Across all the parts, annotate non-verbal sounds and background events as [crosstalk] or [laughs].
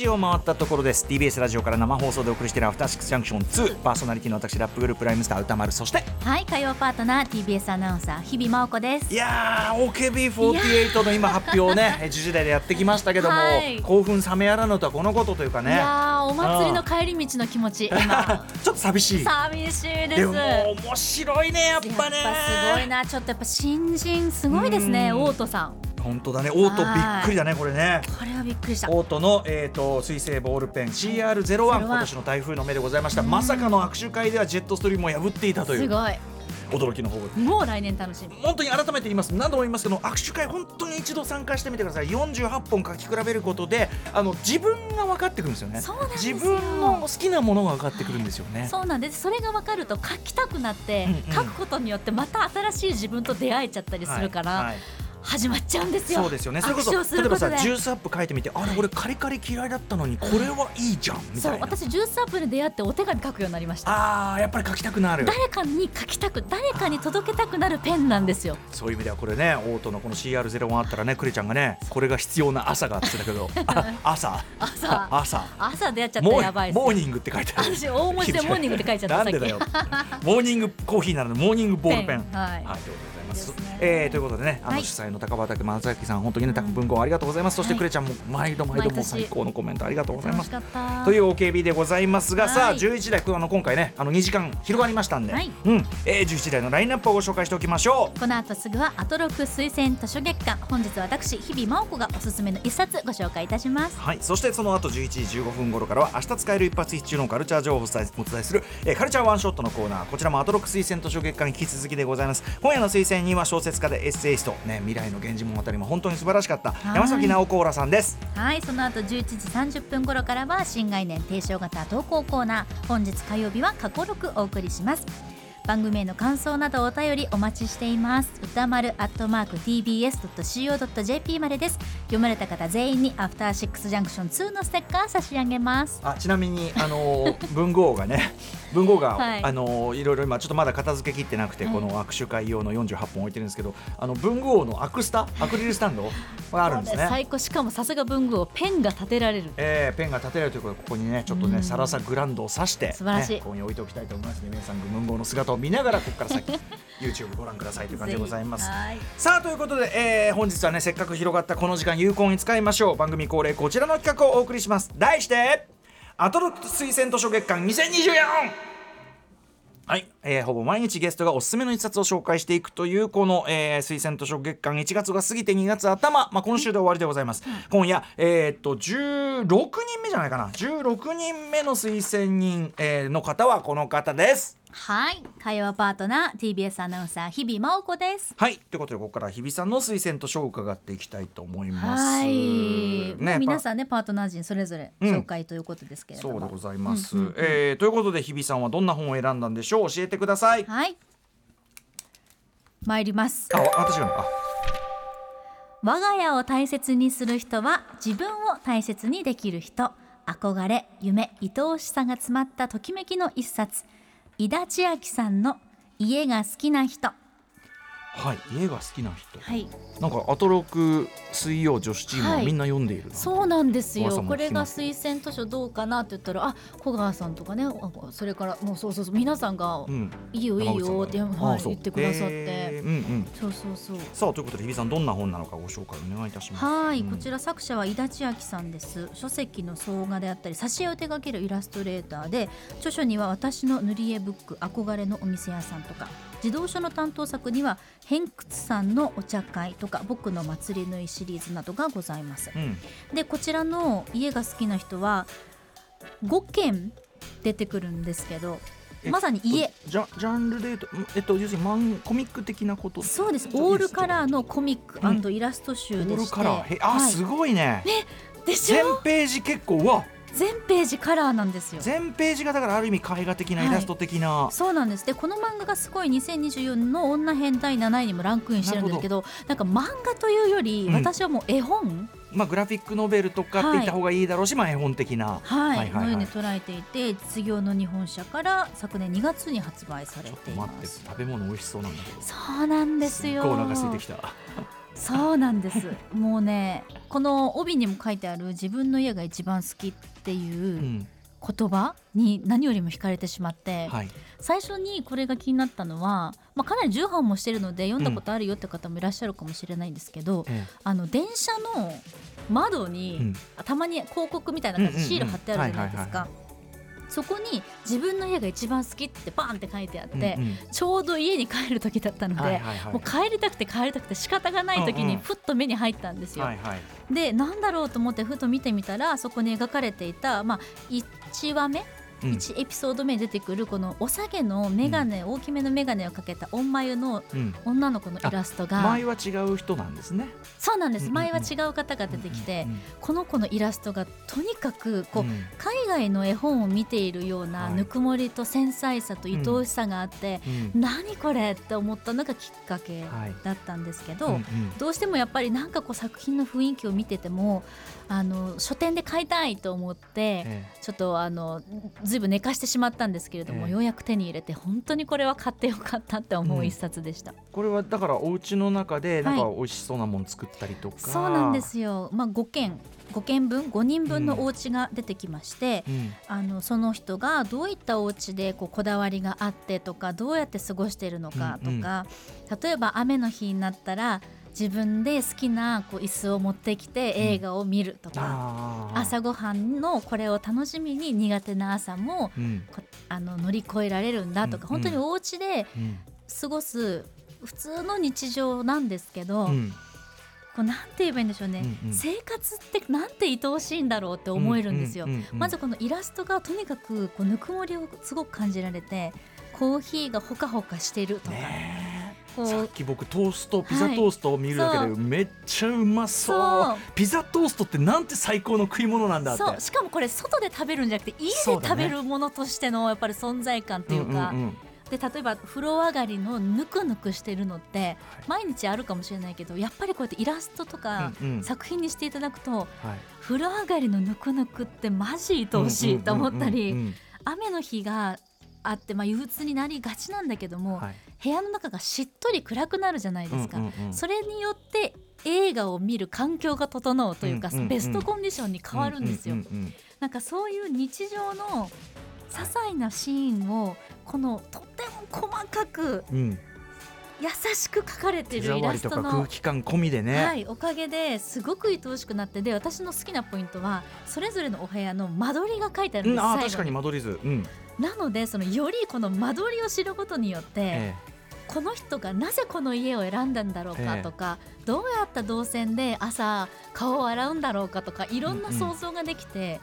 刻は今11時を回ったところです。TBS ラジオから生放送でお送りしているアフターシックスジャンクション2パーソナリティの私ラップグループライムスター歌丸そしてはい火曜パートナー TBS アナウンサー日々真央子です。いやー OKB48 の今発表ね10時台でやってきましたけども、はい。興奮冷めやらぬとはこのことというかいねやーお祭りの帰り道の気持ち今 [laughs] ちょっと寂しい。寂しいです。でも面白いねやっぱね。やっぱすごいな。ちょっとやっぱ新人すごいですねうん。オートさん本当だね。オートびっくりだねこれね。これはびっくりした。オートの、えー、と水星ボールペン。CR01 今年の台風の目でございました。まさかの握手会ではジェットストリームを破っていたという。すごい。驚きの報告。もう来年楽しみ。本当に改めて言います。何度も言いますけど握手会本当に一度参加してみてください。48本書き比べることであの自分が分かってくるんですよね。そうなんですよ。自分の好きなものが分かってくるんですよね。そうなんです。それが分かると書きたくなって、うんうん。書くことによってまた新しい自分と出会えちゃったりするから、はいはい始まっちゃうんですよ。そうですよね。それこそ例えばさジュースアップ書いてみてあれ俺カリカリ嫌いだったのにこれはいいじゃんみたいな。そう私ジュースアップで出会ってお手紙書くようになりました。あーやっぱり書きたくなる。誰かに書きたく誰かに届けたくなるペンなんですよ。そういう意味ではこれねオートのこの CR01 あったらねクリちゃんがねこれが必要な朝があって言ってたけど。[laughs] あ朝。朝。朝。朝出会っちゃったやばいモーニングって書いてある。私大文字でモーニングって書いちゃったなんでだよ。モーニングコーヒーなのでモーニングボールペン。ペンはいということでございますえーということでねあのはい。主催の高畑正明さん本当にね文豪ありがとうございます。そしてはいクレちゃんも毎度毎度も最高のコメントありがとうございます。という OKB でございますが、さあはい11台あの今回ねあの2時間広がりましたんで、はい。うん。えー、11台のラインナップをご紹介しておきましょう。この後すぐはアトロク推薦図書月間。本日は私日々真央子がおすすめの一冊ご紹介いたします。はい、そしてその後11時15分頃からは明日使える一発必中のカルチャー情報をお伝えする、えーカルチャーワンショットのコーナー。こちらもアトロック推薦図書月間に引き続きでございます。今夜の推薦人は小説家でエッセイスト、ね、未来の源氏物語も本当に素晴らしかった。はい。山崎直子らさんです。はいその後11時30分頃からは新概念提唱型投稿コーナー。本日火曜日は過去録お送りします番組への感想などお便りお待ちしています。歌丸アットマーク tbs.co.jp までです。読まれた方全員にアフターシックスジャンクション2のステッカー差し上げます。あちなみにあのー [laughs] 文豪がね文豪が、はい。あのーいろいろ今ちょっとまだ片付けきってなくて、はい。この握手会用の48本置いてるんですけどあの文豪のアクスタ？[laughs] アクリルスタンド？があるんですね。最高。しかもさすが文具をペンが立てられる。えー、ペンが立てられるということでここにねちょっとうん。ねサラサグランドを刺して、ね、素晴らしい。ここに置いておきたいと思いますね皆さん。文豪の姿を見ながらここから先 [laughs] YouTube ご覧くださいという感じでございます。さあということで、えー本日はねせっかく広がったこの時間有効に使いましょう。番組恒例こちらの企画をお送りします。題してアトロック推薦図書月間2024はい、えーほぼ毎日ゲストがおすすめの一冊を紹介していくというこの、えー推薦図書月間1月が過ぎて2月頭、まあ、今週で終わりでございます、今夜、えーっと16人目じゃないかな。16人目の推薦人、えーの方はこの方ですはい。火曜パートナー TBS アナウンサー日々真央子です。はい。ということでここから日比さんの推薦図書を伺っていきたいと思います。はい、もう皆んさんねパートナー陣それぞれうん紹介ということですけれども、そうでございます、うんうんうん。えーということで日比さんはどんな本を選んだんでしょう？教えてください。はい。参ります。あ私が。あ。我が家を大切にする人は自分を大切にできる人。憧れ夢愛おしさが詰まったときめきの一冊井田千秋さんの家が好きな人。はい家が好きな人。はい。なんかアトロク水曜女子チームははい。みんな読んでいるな、そうなんですよ。これが推薦図書どうかなって言ったらあ小川さんとかねあそれからもうそうそうそう皆さんがうん、いいよいいよって、はい、言ってくださって、えー。うんうん。そうそうそう。さあということで日比さんどんな本なのかご紹介お願いいたします。はい、うんこちら作者は井田千秋さんです。書籍の総画であったり挿絵を手掛けるイラストレーターで著書には私の塗り絵ブック憧れのお店屋さんとか児童書の担当作には偏屈さんのお茶会とか僕の祭り縫いシリーズなどがございます。うん。でこちらの家が好きな人は5件出てくるんですけどえまさに家。ジャジャンルでえっと要するにマンコミック的なこと？そうです。オールカラーのコミックイラスト集オールでして、カラー。へあ、はい。すごいね。でし全ょページ結構うわ全ページカラーなんですよ。全ページがだからある意味絵画的なイラスト的な、そうなんです。でこの漫画がすごい2024の女編第7位にもランクインしてるんですけどなんか漫画というより、うん。私はもう絵本、まあグラフィックノベルとかって言った方がいいだろうし、まあ絵本的な。はい。はいはいはい。のように捉えていて実業の日本社から昨年2月に発売されちょってとい待ってます食べ物美味しそうなんだけど。そうなんですよ。っごいお腹空いてきたそうなんです。もうねこの帯にも書いてある自分の家が一番好きってういうん言葉に何よりも惹かれてしまって、はい。最初にこれが気になったのは、まあ、かなり重版もしてるので読んだことあるよって方もいらっしゃるかもしれないんですけど、えあの電車の窓に、うん。たまに広告みたいな感じでシール貼ってあるじゃないですかそこに自分の家が一番好きってバーンって書いてあって、うんうん。ちょうど家に帰る時だったので、はいはいはい。もう帰りたくて帰りたくて仕方がない時うんうんにふっと目に入ったんですよ。はいはい。でなんだろうと思ってふと見てみたらそこに描かれていた、まあ、1話目、うん1エピソード目に出てくるこのお下げの眼鏡、大きめの眼鏡をかけた御眉のうん。女の子のイラストが前は違う人なんですね。そうなんです。前は違う方が出てきて、この子のイラストがとにかくこう、うん。海外の絵本を見ているようなはい。ぬくもりと繊細さと愛おしさがあって、うん。何これって思ったのがきっかけはい。だったんですけど、どうしてもやっぱりなんかこう作品の雰囲気を見ててもあの書店で買いたいと思って、えちょっとあのずいぶん寝かしてしまったんですけれども、ええ。ようやく手に入れて本当にこれは買ってよかったって思ううん。一冊でした、えこれはだからお家の中でなんかは美味しそうなもの作ったりとか、そうなんですよ、まあ、5件5件分？5人分のお家が出てきまして、うん。あのその人がどういったお家でこうこだわりがあってとかどうやって過ごしているのかとか、例えば雨の日になったら自分で好きなこう椅子を持ってきて映画を見るとか、あー。朝ごはんのこれを楽しみに苦手な朝もうん。こあの乗り越えられるんだとか、うん。本当にお家でうん。過ごす普通の日常なんですけど、うん。こうなんて言えばいいんでしょうね、うんうん。生活ってなんて愛おしいんだろうって思えるんですよ。うううんまずこのイラストがとにかくこうぬくもりをすごく感じられてコーヒーがほかほかしてるとか、ねさっき僕トーストピザトーストを見るだけはい。でめっちゃうまそう,、ピザトーストってなんて最高の食い物なんだって。そう。しかもこれ外で食べるんじゃなくて家で食べるものとしてのやっぱり存在感っていうか、で例えば風呂上がりのぬくぬくしてるのって毎日あるかもしれないけどやっぱりこうやってイラストとか作品にしていただくとはい。風呂上がりのぬくぬくってマジ愛おしいと思ったり雨の日があって、まあ、憂鬱になりがちなんだけども、うんはい。部屋の中がしっとり暗くなるじゃないですか、うんうんうんそれによって映画を見る環境が整うというか、うんうんうんベストコンディションに変わるんですよ、うんうんなんかそういう日常の些細なシーンをこのとても細かくうんうん優しく描かれて手るイ触りとかラストの空気感込みでね、はい、おかげですごく愛おしくなってで私の好きなポイントはそれぞれのお部屋の間取りが書いてあるんです、うん、あ確かに間取り図、うん。なのでそのよりこの間取りを知ることによって、えこの人がなぜこの家を選んだんだろうかとか、どうやった動線で朝顔を洗うんだろうかとかいろんな想像ができて、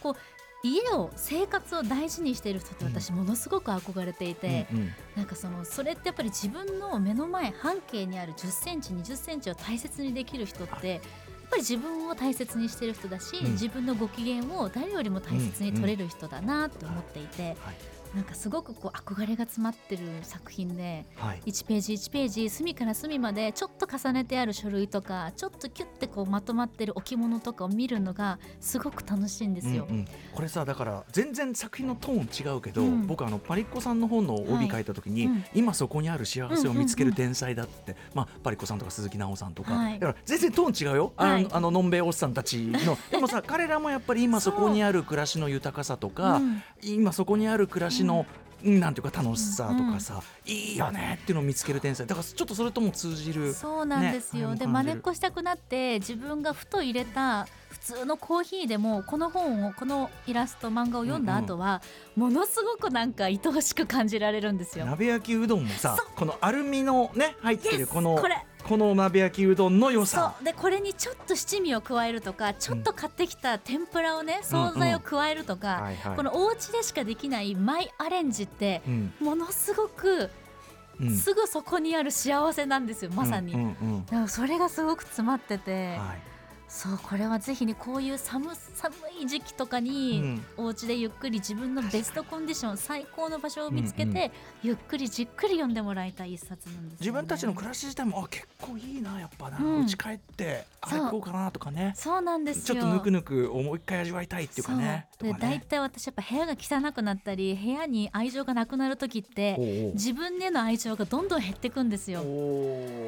こう家を生活を大事にしている人って私ものすごく憧れていて、えうんうん。なんかそのそれってやっぱり自分の目の前半径にある1 0センチ2 0センチを大切にできる人って、やっぱり自分を大切にしてる人だし、うん。自分のご機嫌を誰よりも大切に取れる人だなと思っていて、はいなんかすごくこう憧れが詰まってる作品で。はい。1ページ1ページ隅から隅までちょっと重ねてある書類とかちょっとキュッてこうまとまってる置物とかを見るのがすごく楽しいんですよ。うんうん。これさだから全然作品のトーン違うけど、うん。僕あのパリッコさんの本の帯書いた時に、はいうん。今そこにある幸せを見つける天才だって、まあ、パリッコさんとか鈴木奈緒さんとか、はい。だから全然トーン違うよ、はい。あのあののんべえおっさんたちの。でもさ彼らもやっぱり今そこにある暮らしの豊かさとか、うん。今そこにある暮らしの、なんていうか楽しさとかさ、いいよねっていうのを見つける天才。だからちょっとそれとも通じるそうなんですよ、でねあれも感じる。真似っこしたくなって自分がふと入れた普通のコーヒーでもこの本をこのイラスト漫画を読んだ後は、ものすごくなんか愛おしく感じられるんですよ。鍋焼きうどんもさこのアルミのね入ってるこのこの鍋焼きうどんの良さ。そう。でこれにちょっと七味を加えるとかちょっと買ってきた天ぷらをね惣菜を加えるとか、はいはい。このお家でしかできないマイアレンジってうん。ものすごくうん。すぐそこにある幸せなんですよまさに、うんうんうんそれがすごく詰まってて、はいそうこれはぜひねこういう寒寒い時期とかに、うん。お家でゆっくり自分のベストコンディション最高の場所を見つけて、ゆっくりじっくり読んでもらいたい一冊なんですよね、自分たちの暮らし自体もあ結構いいなやっぱな。うん。家、帰ってあれそうかなとかね。そう。なんですよ。ちょっとぬくぬくをもう一回味わいたいっていうかね。大とかね。体私やっぱ部屋が汚くなったり部屋に愛情がなくなる時って自分への愛情がどんどん減ってくんですよ。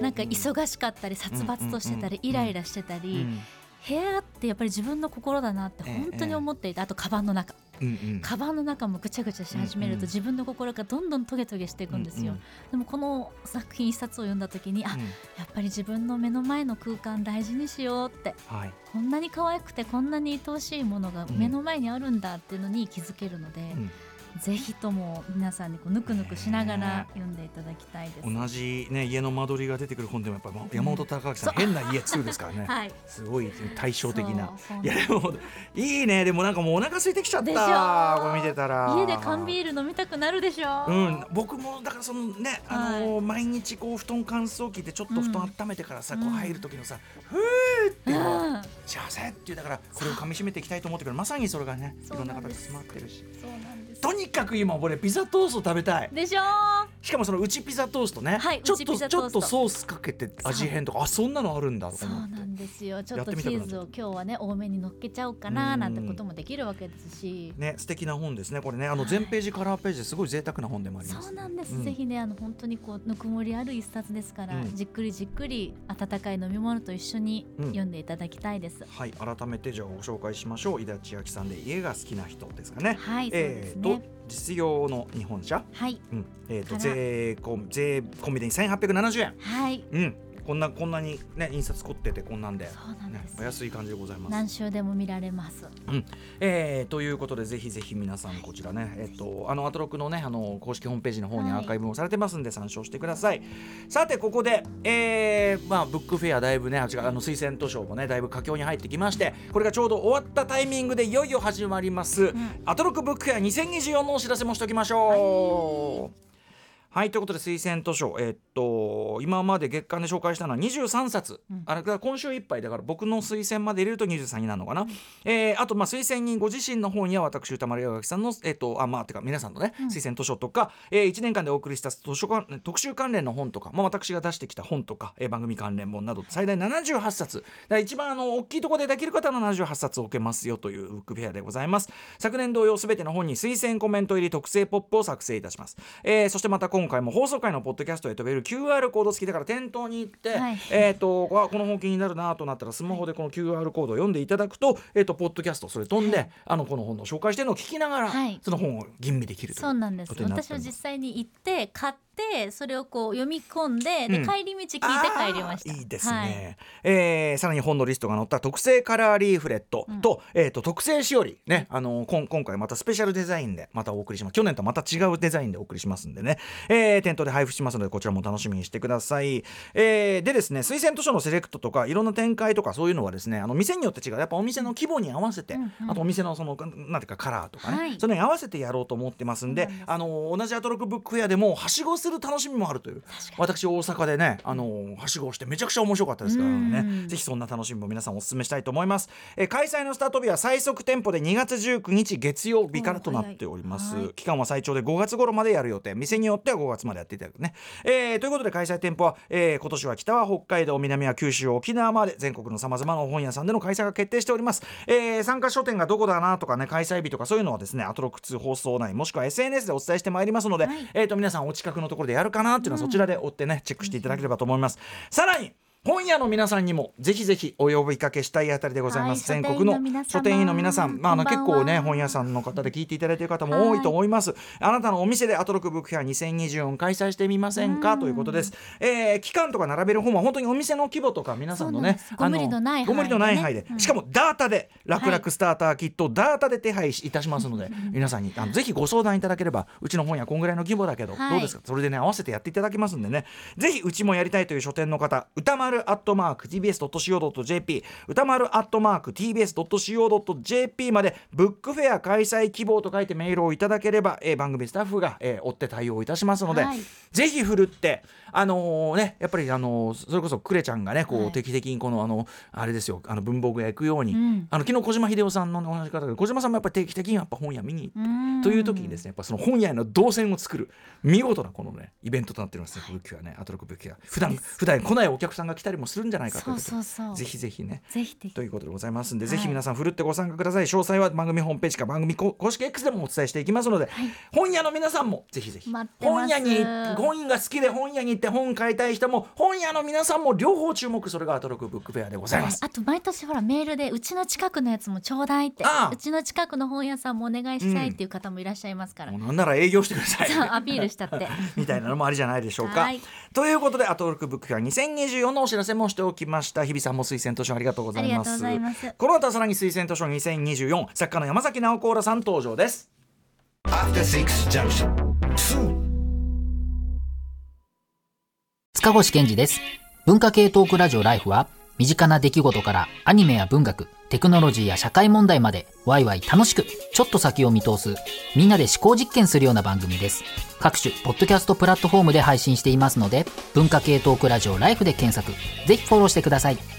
なんか忙しかったり殺伐としてたりうん。イライラしてたりうん部屋ってやっぱり自分の心だなって本当に思っていてあとカバンの中。うんうん。カバンの中もぐちゃぐちゃし始めるうんうんと自分の心がどんどんトゲトゲしていくんですよ。うん。でもこの作品一冊を読んだ時にあうん。やっぱり自分の目の前の空間大事にしようって。はい。こんなに可愛くてこんなに愛おしいものが目の前にあるんだっていうのに気づけるので、うんぜひとも皆さんにこうぬくぬくしながね。ら読んでいただきたいです。同じね家の間取りが出てくる本でもやっぱ山本隆明さん、変な家2ですからね、[laughs] はい、すごい対照的な。いやでもいいね。でもなんかもうお腹空いてきちゃっでしょたこれ見てたら。家で缶ビール飲みたくなるでしょ。う。ん、僕もだからそのね、あのー毎日こう布団乾燥機でちょっと布団温めてからさ、うん。こう入る時のさ、ふーって幸せっていうだからこれを噛み締めていきたいと思ってくるまさにそれがねいろんな形詰まってるし。そうなんです。とにかく今俺ピザトースト食べたい。でしょしかもそのうちピザトーストね、はいちょっとうちょっとソースかけて味変とかあそんなのあるんだとそうか思って。なんですよ。ちょっとチーズを今日はね多めに乗っけちゃおうかななんてこともできるわけですし。ね素敵な本ですねこれね。あのはい。全ページカラーページですごい贅沢な本でもあります。そうなんです、うん。ぜひねあの本当にこうぬくもりある一冊ですから、うん。じっくりじっくり温かい飲み物と一緒にうん。読んでいただきたいです、はい改めてじゃあご紹介しましょう。井田千秋さんで家が好きな人ですかね。はいそうでえー、とすね、実用の日本車、はい。うん。えー、と税込み税込みで1870円、はい。うん、こんなこんなにね印刷凝っててこんなんで、そうなんねで、す、お安い感じでございます。何週でも見られます。えーということでぜひぜひ皆さんこちらね、えっとあのアトロクのねあの公式ホームページの方にアはい。ーカイブもされてますんで参照してください。さてここで、えーまあブックフェアだいぶねあ違うあの推薦図書もねだいぶ佳境に入ってきましてこれがちょうど終わったタイミングでいよいよ始まります、アトロクブックフェア2024のお知らせもしておきましょう。はいということで推薦図書、えっと今まで月間で紹介したのは23冊、うん。あれが今週いっぱい。だから僕の推薦まで入れると23になるのかな、えーあとまあ推薦人ご自身の方には私歌丸山垣さんの、えっとあまあてか皆さんのね、うん。推薦図書とか、え1年間でお送りした図書館特集関連の本とか、まあ、私が出してきた本とか、えー番組関連本など最大78冊。一番あの大きいところでできる方の78冊置けますよというブックフェアでございます。昨年同様すべての本に推薦コメント入り特製ポップを作成いたします、えーそしてまた今回も放送回のポッドキャストへ飛べる QR コード付きだから店頭に行って、はい。えっ、とあこの本気になるなとなったらスマホでこの QR コードを読んでいただくと,、えー、とポッドキャストそれ飛んで、はい。あのこの本の紹介してるのを聞きながら、はい。その本を吟味できるというそうなんです。私は実際に行って買ってそれをこう読み込んでで、うん。帰り道聞いて帰りました。いいですはい。ね、えーさらに本のリストが載った特製カラーリーフレットと,、えー、と特製しおりね、あのこん今回またスペシャルデザインでまたお送りします。去年とまた違うデザインでお送りしますんでね、えー店頭で配布しますのでこちらも楽しみにしてください、えーでですね推薦図書のセレクトとかいろんな展開とかそういうのはですねあの店によって違う。やっぱお店の規模に合わせて、うんうん。あとお店のそのなんていうかカラーとかね、はい。それに合わせてやろうと思ってますんでんあの同じアトロクブックフェアでもはしごする楽しみもあるという。私大阪でねあのはしごをしてめちゃくちゃ面白かったですからね。うんぜひそんな楽しみも皆さんお勧めしたいと思います、えー開催のスタート日は最速店舗で2月19日月曜日からとなっております、期間は最長で5月頃までやる予定。店によっては5月までやっていただくね、えーということで開催店舗は、えー今年は北は北海道南は九州沖縄まで全国のさまざまな本屋さんでの開催が決定しております、えー参加書店がどこだなとかね開催日とかそういうのはですねアトロック2放送内もしくは SNS でお伝えしてまいりますので、はい。えー、と皆さんお近くのところでやるかなっていうのはそちらで追ってねチェックしていただければと思います、さらに本屋の皆さんにもぜひぜひお呼びかけしたいあたりでございます、はい全国の書書店員の皆さん、まあ、あの結構ね本屋さんの方で聞いていただいている方も多いと思います、あなたのお店でアトロックブックフェア2024開催してみませんか？ということです、えー期間とか並べる本は本当にお店の規模とか皆さんのねご無理のない範囲でしかもダータで楽々はいスターターキットをダータで手配いたしますので、皆さんにあのぜひご相談いただければうちの本屋こんぐらいの規模だけど、はい。どうですか？それでね合わせてやっていただきますんでね。ぜひうちもやりたいという書店の方歌丸丸アットマーク TBS.CO.JP 歌丸アットマーク TBS.CO.JP までブックフェア開催希望と書いてメールをいただければ、えー番組スタッフが、えー追って対応いたしますので、はい。ぜひ振るってあのーねやっぱりあのーそれこそクレちゃんがねこう、はい。定期的にこのあのあれですよあの文房具屋行くように、うん。あの昨日小島秀夫さんのお話し方で小島さんもやっぱり定期的にやっぱ本屋見に行ってうん。という時にですねやっぱその本屋への動線を作る見事なこのねイベントとなっておりますねブックねアトロクブック普段普段来ないお客さんが来たりもするんじゃないかということでそうそうぜひぜひね。ぜひぜひ。ということでございますんで、はい。ぜひ皆さんふるってご参加ください。詳細は番組ホームページか番組こ公式 X でもお伝えしていきますので、はい。本屋の皆さんもぜひぜひ。本屋に本が好きで本屋に行って本買いたい人も本屋の皆さんも両方注目。それがアトロクブックフェアでございます。あと毎年ほらメールでうちの近くのやつもちょうだいって。ああ。うちの近くの本屋さんもお願いしたいっていう方もいらっしゃいますから、もうなんなら営業してください。そうアピールしたって。[laughs] みたいなのもありじゃないでしょうか。はい。ということで、アトロックブックフェア2024のお知らせもしておきました。日比さんも推薦図書ありがとうございます。この後はさらに推薦図書2024、作家の山崎直子らさん登場です。After Six Junction. 2. 塚越健二です。文化系トークラジオライフは、身近な出来事からアニメや文学、テクノロジーや社会問題まで、ワイワイ楽しく、ちょっと先を見通す、みんなで思考実験するような番組です。各種、ポッドキャストプラットフォームで配信していますので、文化系トークラジオライフで検索、ぜひフォローしてください。